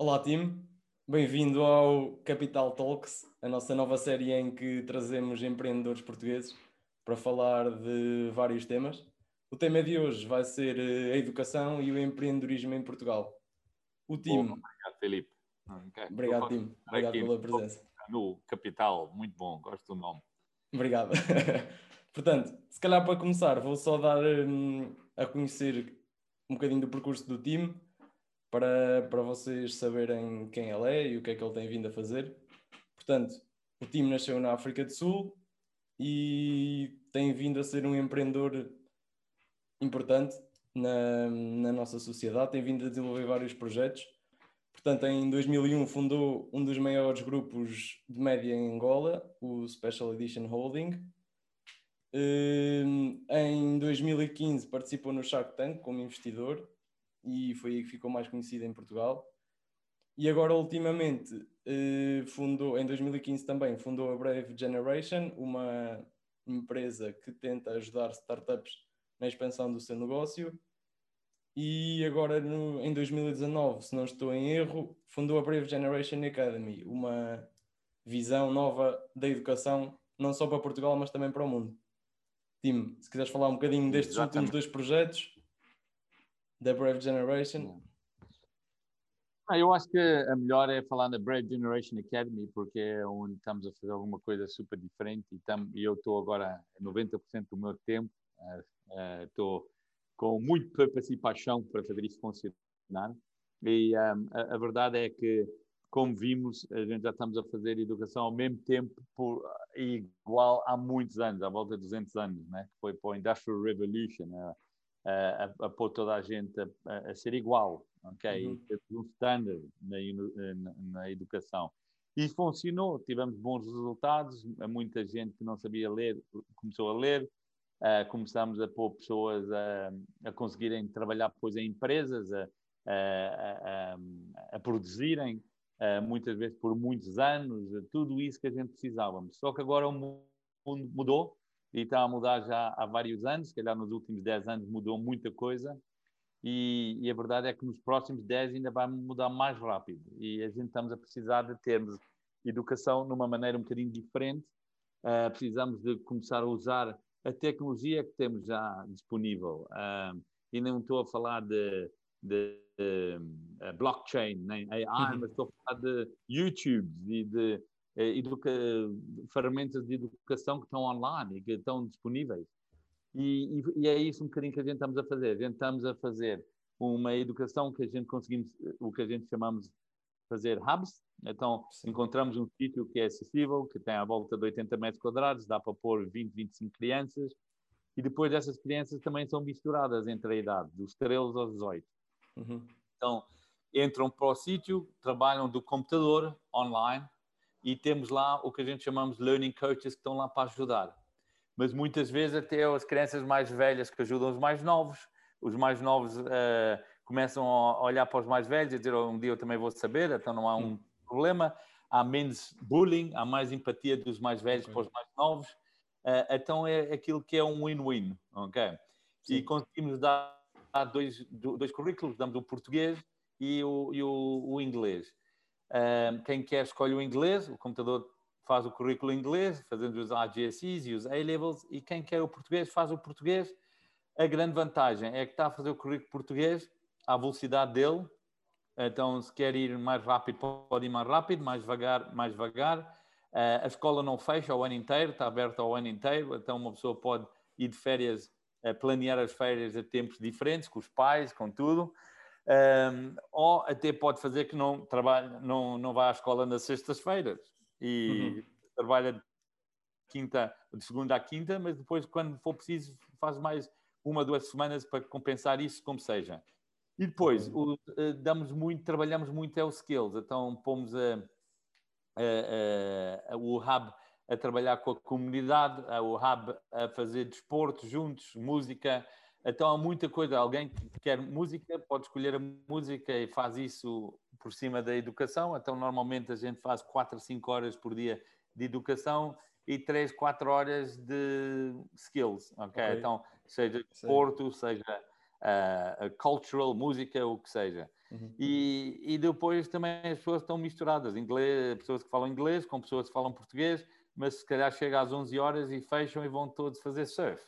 Olá, time. Bem-vindo ao Capital Talks, a nossa nova série em que trazemos empreendedores portugueses para falar de vários temas. O tema de hoje vai ser eh, a educação e o empreendedorismo em Portugal. O time. obrigado, Felipe. Okay. Obrigado, time. Obrigado pela presença. No Capital, muito bom, gosto do nome. Obrigado. Portanto, se calhar para começar, vou só dar um, a conhecer um bocadinho do percurso do time para, para vocês saberem quem ele é e o que é que ele tem vindo a fazer. Portanto, o time nasceu na África do Sul e tem vindo a ser um empreendedor importante na, na nossa sociedade, tem vindo a desenvolver vários projetos. Portanto, em 2001 fundou um dos maiores grupos de média em Angola, o Special Edition Holding. Hum, em 2015 participou no Shark Tank como investidor e foi aí que ficou mais conhecido em Portugal. E agora, ultimamente, eh, fundou, em 2015 também, fundou a Brave Generation, uma empresa que tenta ajudar startups na expansão do seu negócio. E agora, no, em 2019, se não estou em erro, fundou a Brave Generation Academy, uma visão nova da educação, não só para Portugal, mas também para o mundo. Tim, se quiseres falar um bocadinho destes Exatamente. últimos dois projetos da Brave Generation? Ah, eu acho que a melhor é falar na Brave Generation Academy, porque é onde estamos a fazer alguma coisa super diferente e, tam, eu estou agora 90% do meu tempo, estou uh, uh, com muito purpose e paixão para fazer isso funcionar. E um, a, a, verdade é que, como vimos, a gente já estamos a fazer educação ao mesmo tempo, por, igual há muitos anos, à volta de 200 anos, né? que foi para o Industrial Revolution. Uh, a, a, pôr toda a gente a, a ser igual, ok? Uhum. Um standard na, na, na, educação. E funcionou, tivemos bons resultados, muita gente que não sabia ler começou a ler, uh, começamos a pôr pessoas a, a conseguirem trabalhar depois em empresas, a, a, a produzirem, uh, muitas vezes por muitos anos, tudo isso que a gente precisávamos. Só que agora o mundo mudou, e está a mudar já há vários anos, se calhar nos últimos 10 anos mudou muita coisa, e, e, a verdade é que nos próximos 10 ainda vai mudar mais rápido, e a gente estamos a precisar de termos educação numa maneira um bocadinho diferente, uh, precisamos de começar a usar a tecnologia que temos já disponível, uh, e não estou a falar de, de, de uh, blockchain, nem AI, uhum. mas estou a falar de YouTube e de educa ferramentas de educação que estão online e que estão disponíveis. E, e, e, é isso um bocadinho que a gente estamos a fazer. A gente estamos a fazer uma educação que a gente conseguimos, o que a gente chamamos de fazer hubs. Então, Sim. encontramos um sítio que é acessível, que tem à volta de 80 metros quadrados, dá para pôr 20, 25 crianças. E depois essas crianças também são misturadas entre a idade, dos 13 aos 18. Uhum. Então, entram para o sítio, trabalham do computador online, e temos lá o que a gente chamamos learning coaches que estão lá para ajudar. Mas muitas vezes até as crianças mais velhas que ajudam os mais novos, os mais novos uh, começam a olhar para os mais velhos e dizer oh, um dia eu também vou saber, então não há um hum. problema. Há menos bullying, há mais empatia dos mais velhos okay. para os mais novos. Uh, então é aquilo que é um win-win, ok? Sim. E conseguimos dar dois, dois currículos, damos o português e o, e o, o inglês quem quer escolhe o inglês, o computador faz o currículo em inglês, fazendo os AGSEs e os A-levels, e quem quer o português faz o português. A grande vantagem é que está a fazer o currículo português à velocidade dele, então se quer ir mais rápido, pode ir mais rápido, mais devagar, mais devagar. Uh, a escola não fecha o ano inteiro, está aberta o ano inteiro, então uma pessoa pode ir de férias, uh, planear as férias a tempos diferentes, com os pais, com tudo. Um, ou até pode fazer que não trabalhe, não, não vá à escola nas sextas-feiras e uhum. trabalha de quinta, de segunda à quinta, mas depois, quando for preciso, faz mais uma, duas semanas para compensar isso, como seja. E depois, o, uh, damos muito, trabalhamos muito é o skills, então pomos a, a, a, o hub a trabalhar com a comunidade, o hub a fazer desporto juntos, música, então há muita coisa. Alguém que quer música pode escolher a música e faz isso por cima da educação. Então, normalmente a gente faz 4 a 5 horas por dia de educação e 3, 4 horas de skills. Ok? okay. Então, seja desporto, seja uh, cultural, música, o que seja. Uhum. E, e depois também as pessoas estão misturadas, inglês, pessoas que falam inglês com pessoas que falam português, mas se calhar chega às 11 horas e fecham e vão todos fazer surf.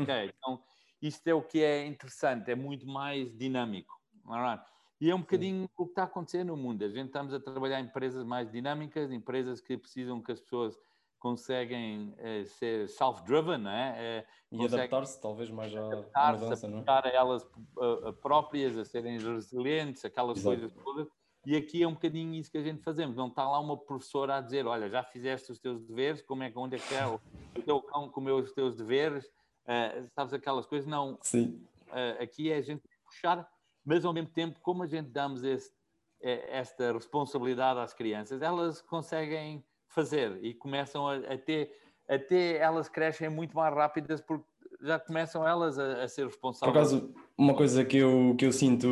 Okay? então, isto é o que é interessante, é muito mais dinâmico. Right? E é um bocadinho o que está acontecendo no mundo. A gente estamos a trabalhar em empresas mais dinâmicas, empresas que precisam que as pessoas conseguem é, ser self-driven, né? É, e adaptar-se talvez mais à, mudança, não é? a elas a, a próprias, a serem resilientes, aquelas Exato. coisas todas. E aqui é um bocadinho isso que a gente fazemos. Não está lá uma professora a dizer, olha, já fizeste os teus deveres, como é que onde é que é o teu cão comeu os teus deveres, uh, sabes aquelas coisas? Não. Sim. Uh, aqui é a gente puxar mas ao mesmo tempo, como a gente damos esse, é, esta responsabilidade às crianças, elas conseguem fazer e começam a, a ter, até elas crescem muito mais rápidas porque já começam elas a, a, ser responsáveis. Por acaso, uma coisa que eu, que eu sinto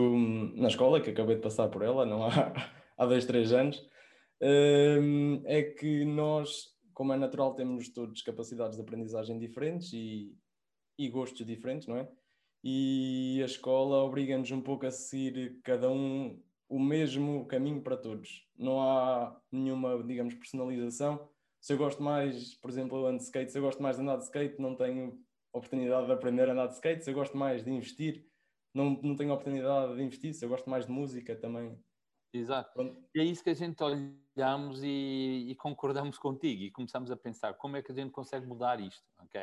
na escola, que acabei de passar por ela, não há, há dois, três anos, hum, é que nós, como é natural, temos todos capacidades de aprendizagem diferentes e, e gostos diferentes, não é? e a escola obriga-nos um pouco a seguir cada um o mesmo caminho para todos. Não há nenhuma, digamos, personalização. Se eu gosto mais, por exemplo, eu ando de skate, se eu gosto mais de andar de skate, não tenho oportunidade de aprender a andar de skate. Se eu gosto mais de investir, não, não tenho oportunidade de investir. Se eu gosto mais de música, também. Exato. Pronto. E é isso que a gente olhamos e, e, concordamos contigo e começamos a pensar como é que a gente consegue mudar isto, ok?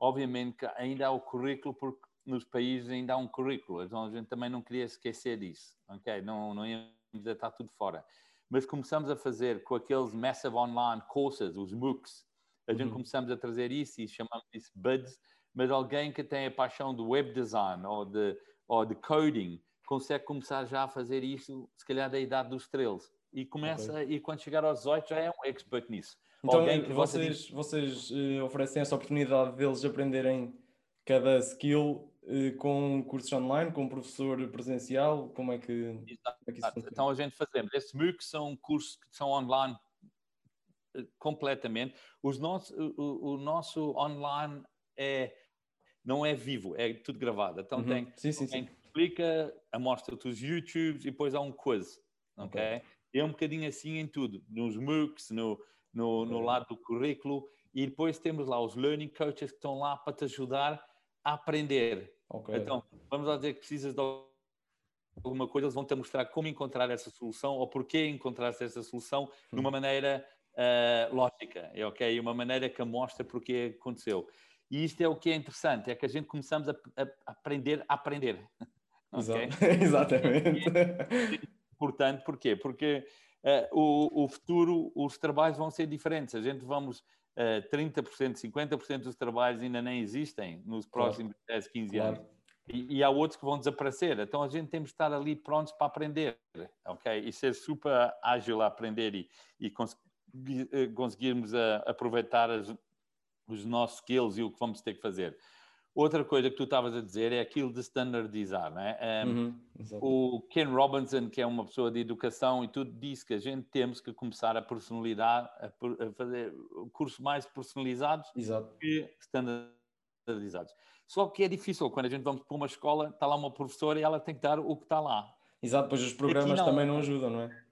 Obviamente que ainda há o currículo porque nos países ainda há um currículo, então a gente também não queria esquecer disso, ok? Não, não íamos estar tudo fora. Mas começamos a fazer com aqueles Massive Online Courses, os MOOCs, a gente uhum. começamos a trazer isso e chamamos isso BUDS, mas alguém que tem a paixão do web design ou de, ou de coding consegue começar já a fazer isso, se calhar da idade dos 13. E começa, okay. e quando chegar aos 18 já é um expert nisso. Então, vocês, de... vocês uh, oferecem essa oportunidade deles aprenderem cada skill eh, com cursos online, com professor presencial? Como é que, Exato. é que isso funciona? Então a gente fazemos. Esses MOOCs são cursos que são online eh, completamente. Os nosso, o, o, nosso online é, não é vivo, é tudo gravado. Então uhum. tem sim, sim, sim. explica, mostra-te os YouTubes e depois há um quiz. Ok? okay. É um bocadinho assim em tudo, nos MOOCs, no, no, no lado do currículo. E depois temos lá os learning coaches que estão lá para te ajudar a aprender. Okay. Então, vamos lá dizer que precisas de alguma coisa, eles vão-te mostrar como encontrar essa solução ou porquê encontrar essa solução hum. numa maneira uh, lógica, é ok? Uma maneira que mostra porque aconteceu. E isto é o que é interessante, é que a gente começamos a, a aprender a aprender. okay? Exatamente. É importante, porquê? Porque o, o futuro, os trabalhos vão ser diferentes. A gente vamos 30%, 50% dos trabalhos ainda nem existem nos próximos claro. 10, 15 claro. anos. E, e, há outros que vão desaparecer. Então a gente tem que estar ali prontos para aprender, ok? E ser super ágil a aprender e, e eh, conseguirmos a, aproveitar as, os nossos skills e o que vamos ter que fazer. Outra coisa que tu estavas a dizer é aquilo de standardizar, né? Um, uhum, o Ken Robinson, que é uma pessoa de educação e tudo, disse que a gente temos que começar a personalidade, a, fazer cursos mais personalizados Exato. que standardizados. Só que é difícil, quando a gente vamos para uma escola, está lá uma professora e ela tem que dar o que está lá. Exato, pois os programas não, também não ajudam, não é?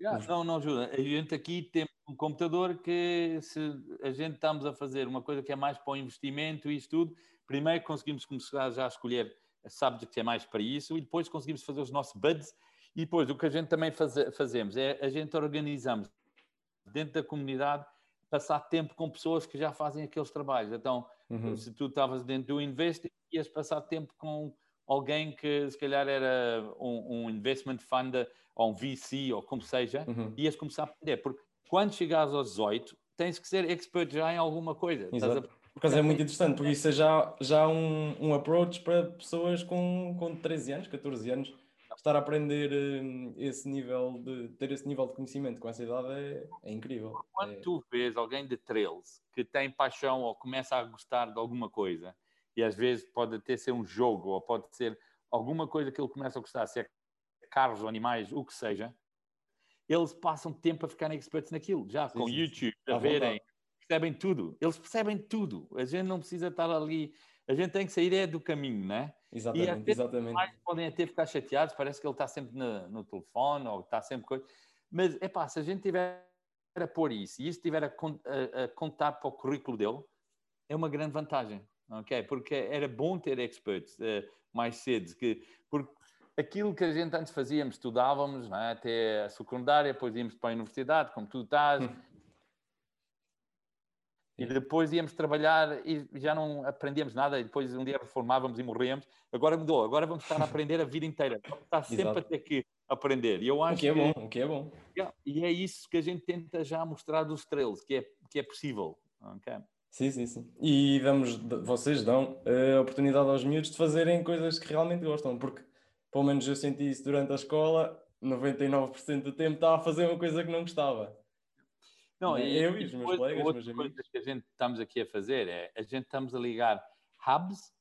Yeah, não, não ajuda. A gente aqui tem um computador que se a gente estamos a fazer uma coisa que é mais para o investimento e isso tudo, primeiro conseguimos começar já a escolher subject que é mais para isso e depois conseguimos fazer os nossos buds e depois o que a gente também faz, fazemos é a gente organizamos dentro da comunidade passar tempo com pessoas que já fazem aqueles trabalhos. Então, uhum. se tu estavas dentro do Invest, ias passar tempo com alguém que se calhar era um, um investment fund ou um VC ou como seja, uhum. ias começar a aprender. Porque quando chegares aos 18, tens que ser expert já em alguma coisa. Exato. A... Por causa é muito interessante, porque isso é já, já um, um approach para pessoas com, com 13 anos, 14 anos, estar a aprender um, esse nível de ter esse nível de conhecimento com essa idade é, é incrível. Quando é... tu vês alguém de 13 que tem paixão ou começa a gostar de alguma coisa, e às vezes pode até ser um jogo, ou pode ser alguma coisa que ele começa a gostar, se é carros ou animais, o que seja, eles passam tempo a ficarem experts naquilo, já sim, com sim, YouTube, a verem, percebem tudo, eles percebem tudo. A gente não precisa estar ali A gente tem que sair é do caminho, né? Exatamente, e exatamente. Os podem até ficar chateados, parece que ele está sempre no, no telefone ou está sempre coisa. Mas, é pá, se a gente tiver a pôr isso e isso tiver a, a, a, contar para o currículo dele, é uma grande vantagem, ok? Porque era bom ter experts uh, mais cedo, que, porque aquilo que a gente antes fazíamos, estudávamos é? até a secundária, depois íamos para a universidade, como tu estás, hum. e depois íamos trabalhar e já não aprendíamos nada, e depois um dia reformávamos e morríamos. Agora mudou, agora vamos estar a aprender a vida inteira, vamos estar sempre Exato. a ter que aprender. E eu acho o que é bom, o que é bom. E é isso que a gente tenta já mostrar dos estrelas, que é, que é possível. Okay? Sim, sim, sim. E damos, vocês dão a oportunidade aos miúdos de fazerem coisas que realmente gostam, porque pelo menos eu senti isso durante a escola, 99% do tempo estava a fazer uma coisa que não gostava. Não, e, eu e os meus colegas, outra meus coisa que a gente estamos aqui a fazer é a gente estamos a ligar hubs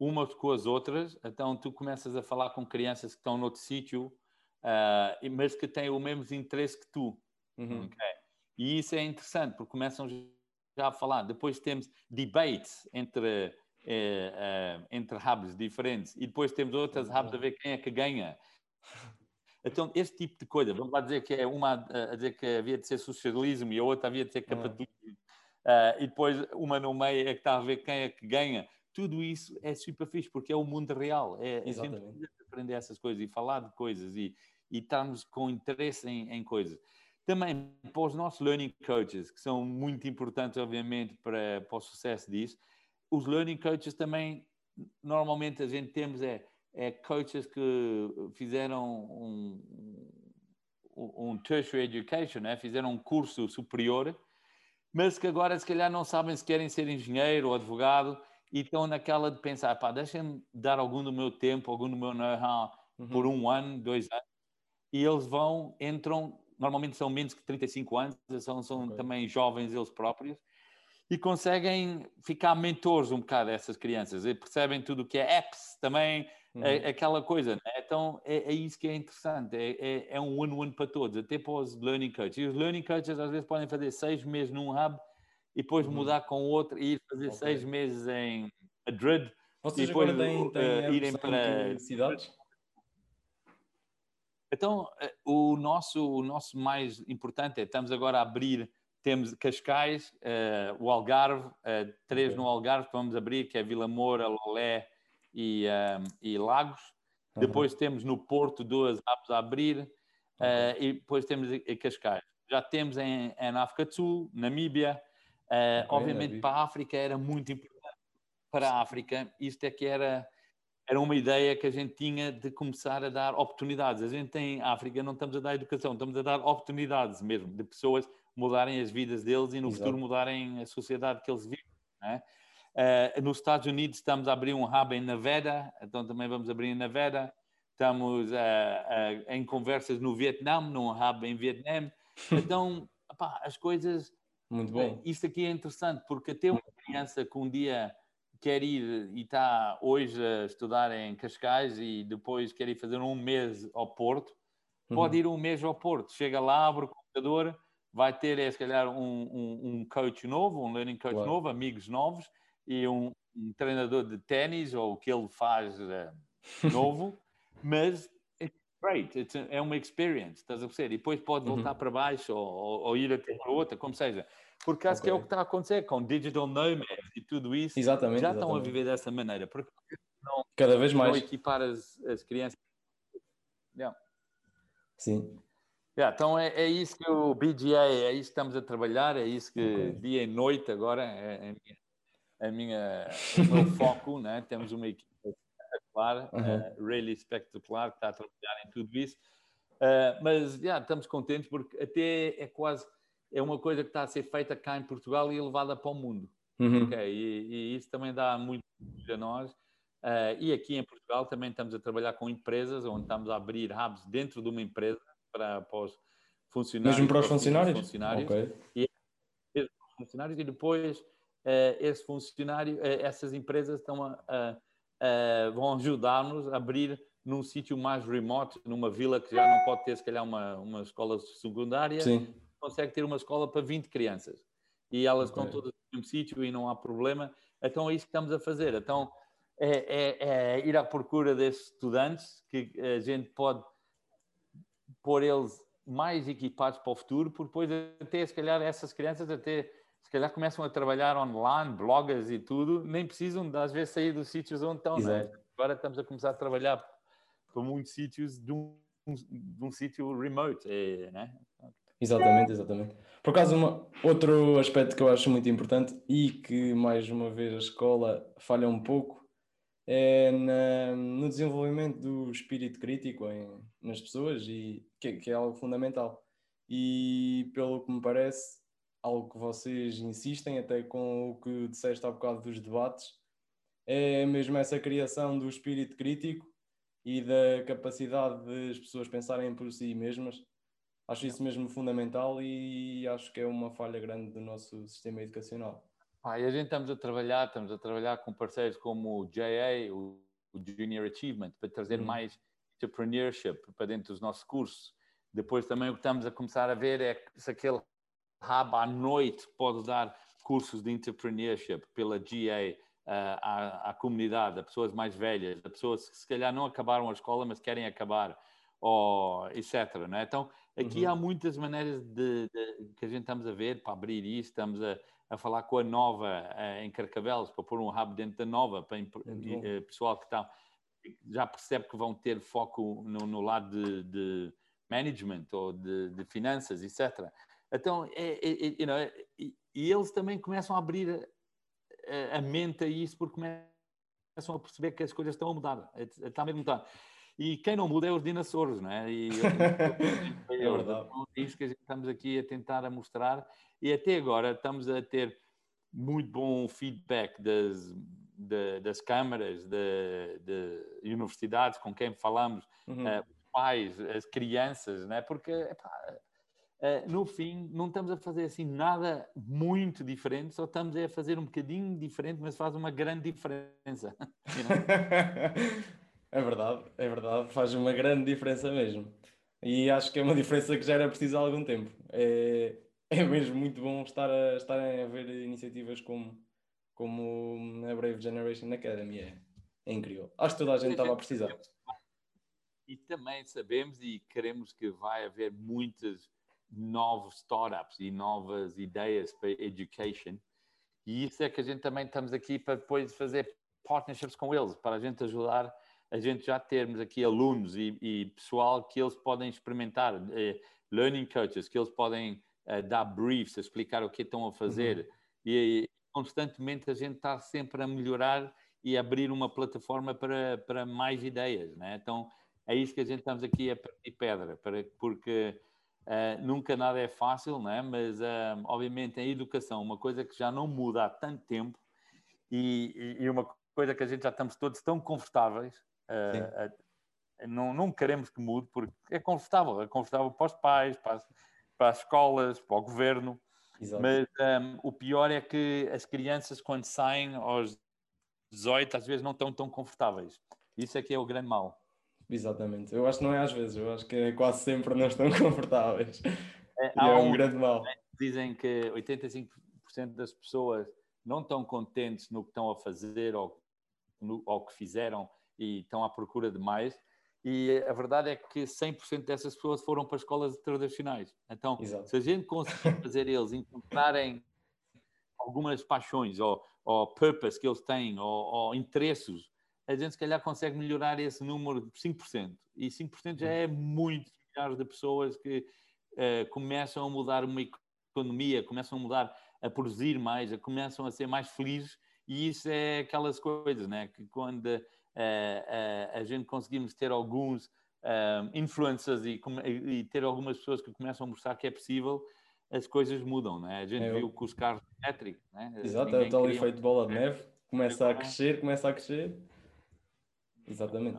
umas com as outras, então tu começas a falar com crianças que estão noutro sítio, uh, mas que têm o mesmo interesse que tu. Uhum. Okay? E isso é interessante, porque começam já a falar. Depois temos debates entre, entre hubs diferentes e depois temos outras hubs a ver quem é que ganha. Então, este tipo de coisa, vamos lá dizer que é uma a dizer que havia de ser socialismo e a outra havia de ser capitalismo, uh, e depois uma no meio é que está a ver quem é que ganha. Tudo isso é super fixe, porque é o mundo real. É, gente precisa aprender essas coisas e falar de coisas e, e estarmos com interesse em, em coisas. Também para os nossos learning coaches, que são muito importantes, obviamente, para, para o sucesso disso, os learning coaches também, normalmente a gente temos é, é coaches que fizeram um, um tertiary education, né? fizeram um curso superior, mas que agora se calhar não sabem se querem ser engenheiro ou advogado e estão naquela de pensar, pá, deixem-me dar algum do meu tempo, algum do meu know-how uhum. por um ano, dois anos, e eles vão, entram normalmente são menos que 35 anos, são, são okay. também jovens eles próprios, e conseguem ficar mentores um bocado dessas crianças, e percebem tudo o que é apps também, uhum. é, aquela coisa. Né? Então é, é, isso que é interessante, é, é, é um one-one para todos, até para os learning coaches. E os learning coaches às vezes podem fazer seis meses num hub e depois uhum. mudar com outro e ir fazer okay. seis meses em Madrid. Vocês e depois têm, têm uh, irem para cidades? Então, eh, o nosso, o nosso mais importante é, estamos agora a abrir, temos Cascais, uh, o Algarve, uh, três okay. no Algarve que vamos abrir, que é Vila Moura, Lolé e, um, e Lagos. Uhum. Depois temos no Porto duas apps a abrir uh, e depois temos em Cascais. Já temos em, em África do Sul, Namíbia. Okay, obviamente para a África era muito importante. Para a África, isto é que era era uma ideia que a gente tinha de começar a dar oportunidades. A gente em África não estamos a dar educação, estamos a dar oportunidades mesmo, de pessoas mudarem as vidas deles e no Exato. futuro mudarem a sociedade que eles vivem. Uh, nos Estados Unidos estamos a abrir um hub em Nevada, então também vamos abrir em Nevada. Estamos uh, uh, em conversas no Vietnã, num hub em Vietnã. Então, as coisas... Muito bom. Isto aqui é interessante, porque até uma criança que um dia quer ir e está hoje a estudar em Cascais e depois quer ir fazer um mês ao Porto, uhum. pode ir um mês ao Porto. Chega lá, abre o computador, vai ter, é, se calhar, um, um, um coach novo, um learning coach claro. novo, amigos novos e um, um treinador de ténis ou o que ele faz uh, novo, mas it's great, it's a, é uma experience, estás a perceber? E depois pode voltar uhum. para baixo ou, ou, ou ir até para outra, como seja. Porque acho okay. que é o que está a acontecer com digital nomads e tudo isso. Exatamente. Já exatamente. estão a viver dessa maneira. Porque não, Cada vez mais. Não equipar as, as crianças. Yeah. Sim. Yeah, então é, é isso que o BGA, é isso que estamos a trabalhar, é isso que okay. dia e noite agora é, é a minha, o meu foco, né? temos uma equipe espetacular, uh, really espetacular, que está a trabalhar em tudo isso. Uh, mas yeah, estamos contentes porque até é quase é uma coisa que está a ser feita cá em Portugal e levada para o mundo. Uhum. Okay? E, e, isso também dá muito a nós. Uh, e aqui em Portugal também estamos a trabalhar com empresas, onde estamos a abrir hubs dentro de uma empresa para, para os funcionários. Mesmo para os funcionários? funcionários. Okay. E, funcionários, e depois uh, esse funcionário, uh, essas empresas estão a, a, a vão ajudar-nos a abrir num sítio mais remoto, numa vila que já não pode ter, se calhar, uma, uma escola secundária. Sim consegue ter uma escola para 20 crianças e elas okay. estão todas no mesmo sítio e não há problema. Então é isso que estamos a fazer. Então é, é, é ir à procura desses estudantes que a gente pode pôr eles mais equipados para o futuro, porque depois até se calhar essas crianças até se calhar começam a trabalhar online, bloggers e tudo, nem precisam às vezes sair dos sítios onde estão. Né? Agora estamos a começar a trabalhar para muitos sítios de um, de um sítio remote, é, né? Exatamente, exatamente. Por acaso, uma, outro aspecto que eu acho muito importante e que mais uma vez a escola falha um pouco é na, no desenvolvimento do espírito crítico em, nas pessoas e que, que, é algo fundamental. E pelo que me parece, algo que vocês insistem, até com o que disseste há bocado dos debates, é mesmo essa criação do espírito crítico e da capacidade das pessoas pensarem por si mesmas. Acho isso mesmo fundamental e acho que é uma falha grande do nosso sistema educacional. Ah, e a gente estamos a trabalhar, estamos a trabalhar com parceiros como o JA, o, o Junior Achievement, para trazer uhum. mais entrepreneurship para dentro dos nossos cursos. Depois também o que estamos a começar a ver é se aquele hub à noite pode dar cursos de entrepreneurship pela GA uh, à, à, comunidade, a pessoas mais velhas, a pessoas que se calhar não acabaram a escola, mas querem acabar, ou etc. Não é? Então, aqui uhum. há muitas maneiras de, de, que a gente estamos a ver para abrir isso, estamos a, a falar com a Nova uh, em Carcavelos para pôr um hub dentro da Nova para uh, pessoal que está já percebe que vão ter foco no, no lado de, de, management ou de, de, finanças, etc. Então, é, é, é you know, e, e, eles também começam a abrir a, a, mente a isso porque começam a perceber que as coisas estão a mudar, está mesmo a mudar. E quem não muda é os dinossauros, não é? E é. É isso que a gente estamos aqui a tentar a mostrar e até agora estamos a ter muito bom feedback das, de, das câmaras, de, de, universidades com quem falamos, uhum. uh, pais, as crianças, né? porque epá, uh, no fim não estamos a fazer assim nada muito diferente, só estamos a fazer um bocadinho diferente, mas faz uma grande diferença. é verdade, é verdade, faz uma grande diferença mesmo. E acho que é uma diferença que já era preciso há algum tempo. É, é mesmo muito bom estar a, estarem a ver iniciativas como, como a Brave Generation Academy. É, é incrível. Acho que toda a gente estava a precisar. E também sabemos e queremos que vai haver muitas novos startups e novas ideias para education. E isso é que a gente também estamos aqui para depois fazer partnerships com eles, para a gente ajudar a gente já termos aqui alunos e, e pessoal que eles podem experimentar, eh, learning coaches, que eles podem a dar briefs, explicar o que estão a fazer. Uhum. E, e, constantemente a gente está sempre a melhorar e abrir uma plataforma para, para mais ideias. Né? Então é isso que a gente estamos aqui a partir pedra, para, porque uh, nunca nada é fácil, né? mas uh, obviamente a educação, uma coisa que já não muda há tanto tempo e, e uma coisa que a gente já estamos todos tão confortáveis. Uh, não, não queremos que mude porque é confortável, é confortável para os pais, para as, para as escolas, para o governo. Exato. Mas um, o pior é que as crianças, quando saem aos 18, às vezes não estão tão confortáveis. Isso é que é o grande mal. Exatamente. Eu acho que não é às vezes, eu acho que é quase sempre não estão confortáveis. É, e é um, um grande mal. Dizem que 85% das pessoas não estão contentes no que estão a fazer ou no ou que fizeram e estão à procura de mais e a verdade é que 100% dessas pessoas foram para escolas tradicionais. Então, Exato. se a gente conseguir fazer eles encontrarem algumas paixões ou, ou purpose que eles têm ou, ou interesses, a gente se calhar consegue melhorar esse número de 5%. E 5% já é muito milhares de pessoas que uh, começam a mudar uma economia, começam a mudar a produzir mais, a, começam a ser mais felizes. E isso é aquelas coisas, né? Que quando a gente conseguimos ter alguns influencers e, e, ter algumas pessoas que começam a mostrar que é possível, as coisas mudam, né? A gente é, viu com os carros elétricos, né? Exato, é o tal efeito bola de neve, começa a crescer, começa a crescer. Exatamente.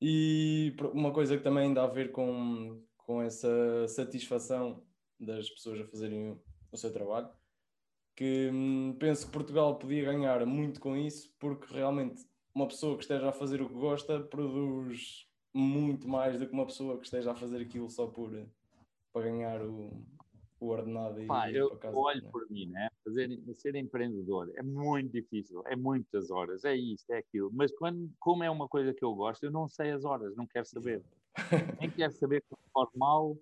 E uma coisa que também dá a ver com, com essa satisfação das pessoas a fazerem o, o seu trabalho, que hum, penso que Portugal podia ganhar muito com isso, porque realmente uma pessoa que esteja a fazer o que gosta produz muito mais do que uma pessoa que esteja a fazer aquilo só por para ganhar o, o ordenado e Pá, eu casa, olho né? por mim, né? Fazer, ser empreendedor é muito difícil, é muitas horas, é isto, é aquilo. Mas quando, como é uma coisa que eu gosto, eu não sei as horas, não quero saber. Nem quero saber corre mal.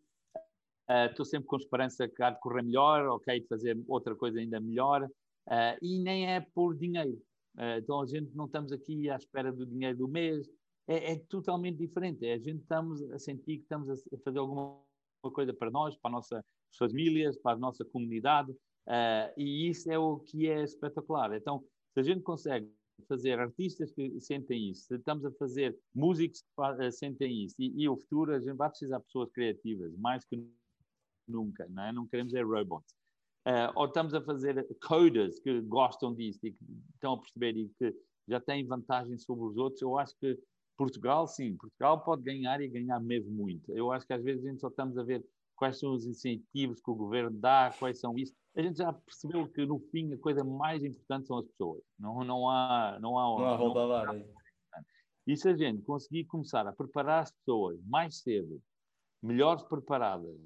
Estou uh, sempre com esperança que há de correr melhor, ok, de fazer outra coisa ainda melhor. Uh, e nem é por dinheiro. Uh, então a gente não estamos aqui à espera do dinheiro do mês. É, é totalmente diferente. É, a gente estamos a sentir que estamos a fazer alguma coisa para nós, para a nossa famílias, para a nossa comunidade, uh, e isso é o que é espetacular. Então, se a gente consegue fazer artistas que sentem isso, se estamos a fazer músicos que uh, sentem isso, e, e, o futuro a gente vai precisar de pessoas criativas, mais que nunca, não, é? não queremos é robots. Uh, ou estamos a fazer coders que gostam disso e que estão a perceber e que já têm vantagem sobre os outros, eu acho que Portugal, sim, Portugal pode ganhar e ganhar mesmo muito. Eu acho que às vezes a gente só estamos a ver quais são os incentivos que o governo dá, quais são isso. A gente já percebeu que no fim a coisa mais importante são as pessoas. Não, não há não há não há volta a dar. E se a gente conseguir começar a preparar as pessoas mais cedo, melhores preparadas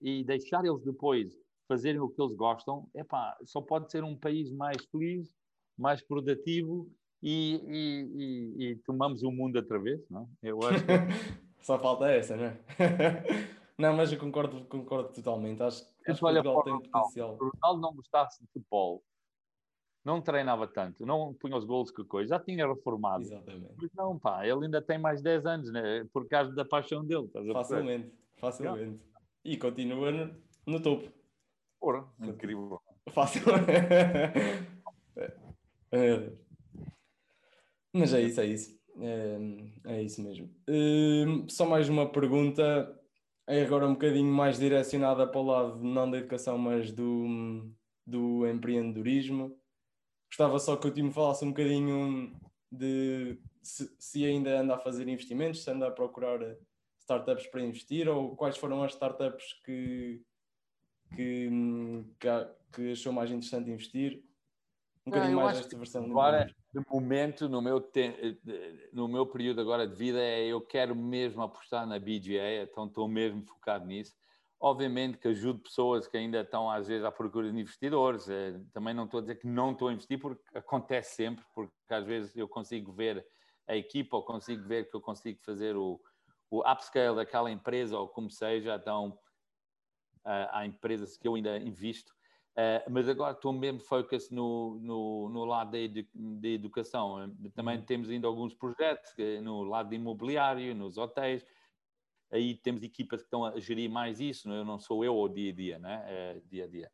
e deixar eles depois fazerem o que eles gostam, epá, só pode ser um país mais feliz, mais produtivo e, e, e, e tomamos o mundo outra vez, não? Eu acho que... só falta essa, não é? Não, mas eu concordo, concordo totalmente. Acho, acho que olha, Portugal tem potencial. O Ronaldo não gostasse de futebol, não treinava tanto, não punha os gols que coisa, já tinha reformado. Exatamente. Mas não, pá, ele ainda tem mais 10 anos, né? por causa da paixão dele. facilmente, facilmente. E continua no, no topo. Porra, incrível. Facilmente. é. Mas é isso, é isso. É, é isso mesmo. Uh, só mais uma pergunta é agora um bocadinho mais direcionada para o lado não da educação, mas do, do empreendedorismo. Gostava só que o time falasse um bocadinho de se, se, ainda anda a fazer investimentos, se anda a procurar startups para investir ou quais foram as startups que, que, que, que achou mais interessante investir. Um bocadinho mais esta versão. Agora, de momento, no meu, te... no meu período agora de vida, é eu quero mesmo apostar na BGA, então estou mesmo focado nisso. Obviamente que ajudo pessoas que ainda estão, às vezes, à procura de investidores. É, também não estou a dizer que não estou a investir, porque acontece sempre, porque às vezes eu consigo ver a equipa ou consigo ver que eu consigo fazer o, o upscale daquela empresa ou como seja, então há empresas que eu ainda invisto Uh, mas agora estou mesmo focus no, no, no lado da, edu da educação. Também uhum. temos ainda alguns projetos no lado de imobiliário, nos hotéis. Aí temos equipas que estão a gerir mais isso. Não, é? não sou eu o dia a dia, né? Dia a dia.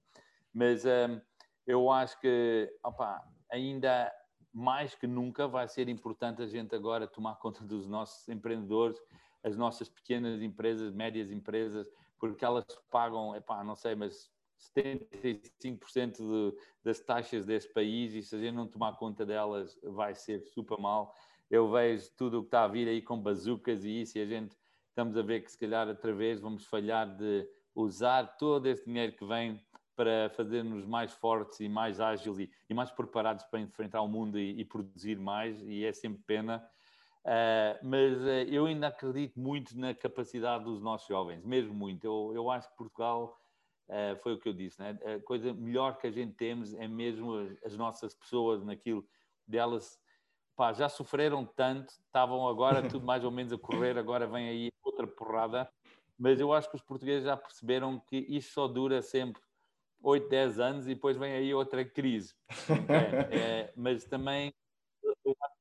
Mas um, ehm, eu acho que opa, ainda mais que nunca vai ser importante a gente agora tomar conta dos nossos empreendedores, as nossas pequenas empresas, médias empresas, porque elas pagam, epá, não sei, mas 75% de, das taxas desse país e se a gente não tomar conta delas vai ser super mal. Eu vejo tudo o que está a vir aí com bazucas e isso e a gente estamos a ver que se calhar outra vez vamos falhar de usar todo esse dinheiro que vem para fazer-nos mais fortes e mais ágeis e, e, mais preparados para enfrentar o mundo e, e produzir mais e é sempre pena. Uh, mas uh, eu ainda acredito muito na capacidade dos nossos jovens, mesmo muito. Eu, eu acho que Portugal Uh, foi o que eu disse, né? a coisa melhor que a gente temos é mesmo as, as nossas pessoas naquilo delas, pá, já sofreram tanto, estavam agora tudo mais ou menos a correr, agora vem aí outra porrada, mas eu acho que os portugueses já perceberam que isto só dura sempre 8, 10 anos e depois vem aí outra crise. É, é, mas também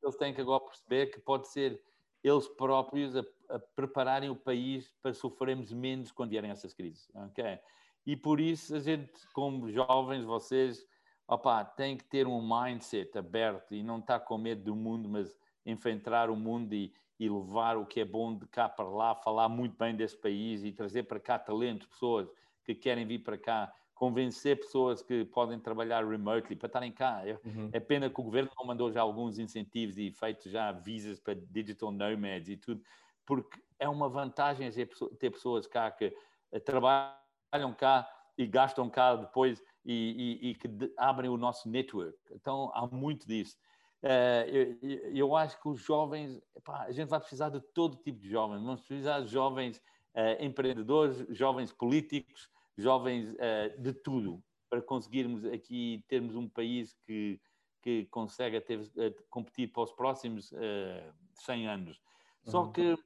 eles têm que agora perceber que pode ser eles próprios a, a prepararem o país para sofrermos menos quando vierem essas crises. Okay? E por isso a gente, como jovens, vocês, opa, tem que ter um mindset aberto e não estar com medo do mundo, mas enfrentar o mundo e, e levar o que é bom de cá para lá, falar muito bem desse país e trazer para cá talentos, pessoas que querem vir para cá, convencer pessoas que podem trabalhar remotely para estarem cá. É, uhum. é pena que o governo não mandou já alguns incentivos e feito já visas para digital nomads e tudo, porque é uma vantagem ter pessoas cá que eh, trabalham cá e gastam cá depois e, e, e que abrem o nosso network. Então, há muito disso. Uh, eu, eu, acho que os jovens, epá, a gente vai precisar de todo tipo de jovens. Vamos precisar de jovens uh, empreendedores, jovens políticos, jovens uh, de tudo, para conseguirmos aqui termos um país que, que consegue ter, uh, competir para os próximos uh, 100 anos. Só uhum. que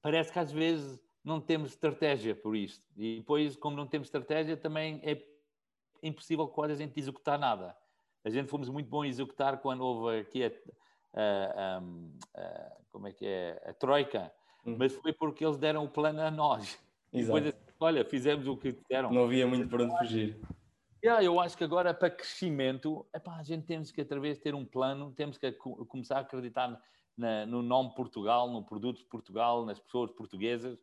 parece que às vezes não temos estratégia por isto. E depois, como não temos estratégia, também é impossível quase a gente executar nada. A gente fomos muito bom a executar quando houve aqui a, a, a, a como é que é, a Troika, uhum. mas foi porque eles deram o plano a nós. Exato. Depois, olha, fizemos o que disseram. Não havia muito para onde fugir. Yeah, eu acho que agora, para crescimento, epá, a gente temos que, através de ter um plano, temos que começar a acreditar na, no nome Portugal, no produto de Portugal, nas pessoas portuguesas.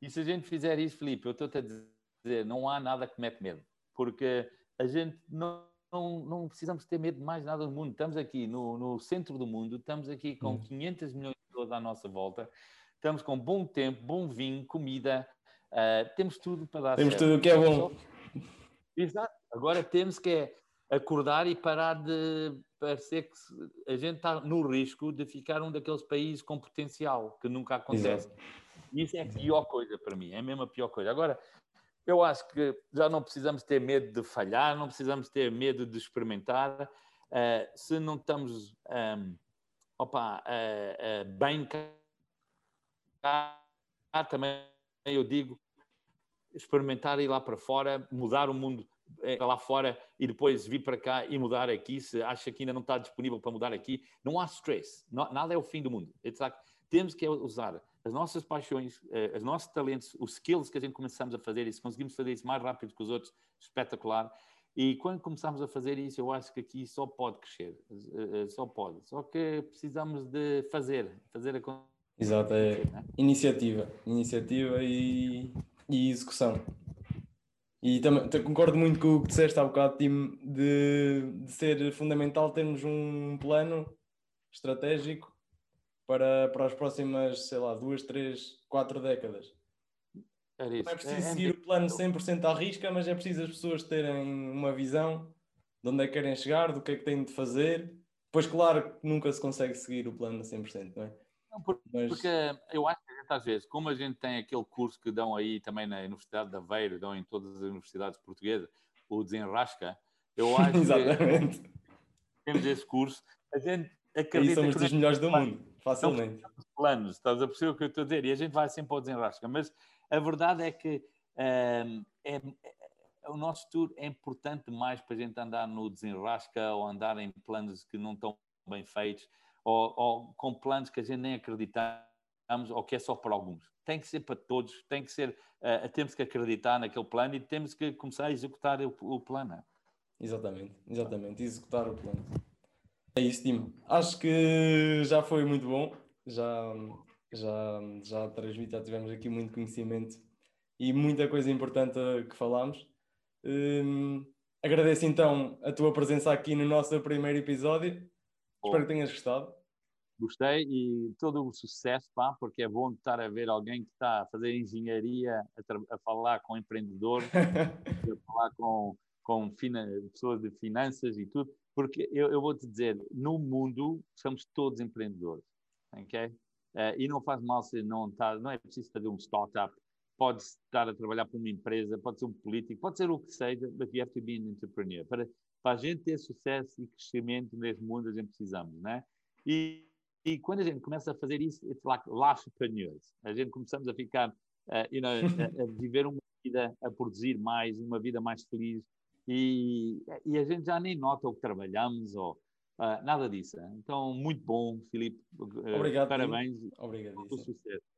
E se a gente fizer isso, Felipe, eu estou-te a dizer, não há nada que mete medo. Porque a gente não, não, não, precisamos ter medo de mais nada do mundo. Estamos aqui no, no centro do mundo, estamos aqui com hum. 500 milhões de pessoas à nossa volta, estamos com bom tempo, bom vinho, comida, uh, temos tudo para dar Temos certo. tudo o que é bom. Exato. Agora temos que é acordar e parar de parecer que a gente está no risco de ficar um daqueles países com potencial, que nunca acontece. Exato. Isso é a pior coisa para mim, é mesmo a pior coisa. Agora, eu acho que já não precisamos ter medo de falhar, não precisamos ter medo de experimentar. Uh, se não estamos um, opa, uh, uh, bem cá, também eu digo experimentar ir lá para fora, mudar o mundo lá fora e depois vir para cá e mudar aqui. Se acha que ainda não está disponível para mudar aqui, não há stress. nada é o fim do mundo. Temos que usar as nossas paixões, uh, os nossos talentos, os skills que a gente começamos a fazer, e se conseguimos fazer isso mais rápido que os outros, espetacular. E quando começamos a fazer isso, eu acho que aqui só pode crescer, uh, só pode. Só que precisamos de fazer, fazer a Exato, é né? iniciativa, iniciativa e, e execução. E também concordo muito com o que disseste há bocado, Tim, de, de ser fundamental termos um plano estratégico para, para as próximas, sei lá, duas, três, quatro décadas. Não é preciso é, é seguir o plano 100% à risca, mas é preciso as pessoas terem uma visão de onde é que querem chegar, do que é que têm de fazer. Pois, claro, nunca se consegue seguir o plano a 100%, não é? Porque, mas... porque eu acho que às vezes, como a gente tem aquele curso que dão aí também na Universidade de Aveiro, dão em todas as universidades portuguesas, o Desenrasca, eu acho Exatamente. que temos esse curso, a gente acredita e somos dos melhores do mundo. Facilmente. planos, estás a perceber o que eu estou a dizer? E a gente vai sempre ao desenrasca. Mas a verdade é que um, é, é, o nosso tour é importante mais para a gente andar no desenrasca ou andar em planos que não estão bem feitos ou, ou com planos que a gente nem acreditamos ou que é só para alguns. Tem que ser para todos, tem que ser, uh, temos que acreditar naquele plano e temos que começar a executar o, o plano. Exatamente, exatamente, executar o plano. É isso, Tim. Acho que já foi muito bom. Já, já, já transmiti, já tivemos aqui muito conhecimento e muita coisa importante que falámos. Hum, agradeço então a tua presença aqui no nosso primeiro episódio. Bom, Espero que tenhas gostado. Gostei e todo o sucesso, pá, porque é bom estar a ver alguém que está a fazer engenharia, a, a falar com empreendedores, a falar com, com pessoas de finanças e tudo. Porque eu, eu vou te dizer, no mundo somos todos empreendedores, ok? Uh, e não faz mal se não está, não é preciso fazer um startup, pode estar a trabalhar para uma empresa, pode ser um político, pode ser o que seja, but you have to be an entrepreneur. Para, para a gente ter sucesso e crescimento neste mundo, a gente precisamos, né? E, e quando a gente começa a fazer isso, it's like entrepreneurs. A gente começamos a ficar, uh, you know, a, a viver uma vida, a produzir mais, uma vida mais feliz, e, e a gente já nem nota o que trabalhamos ou uh, nada disso. Então, muito bom, Filipe. Obrigado. Parabéns. Obrigado. Sucesso.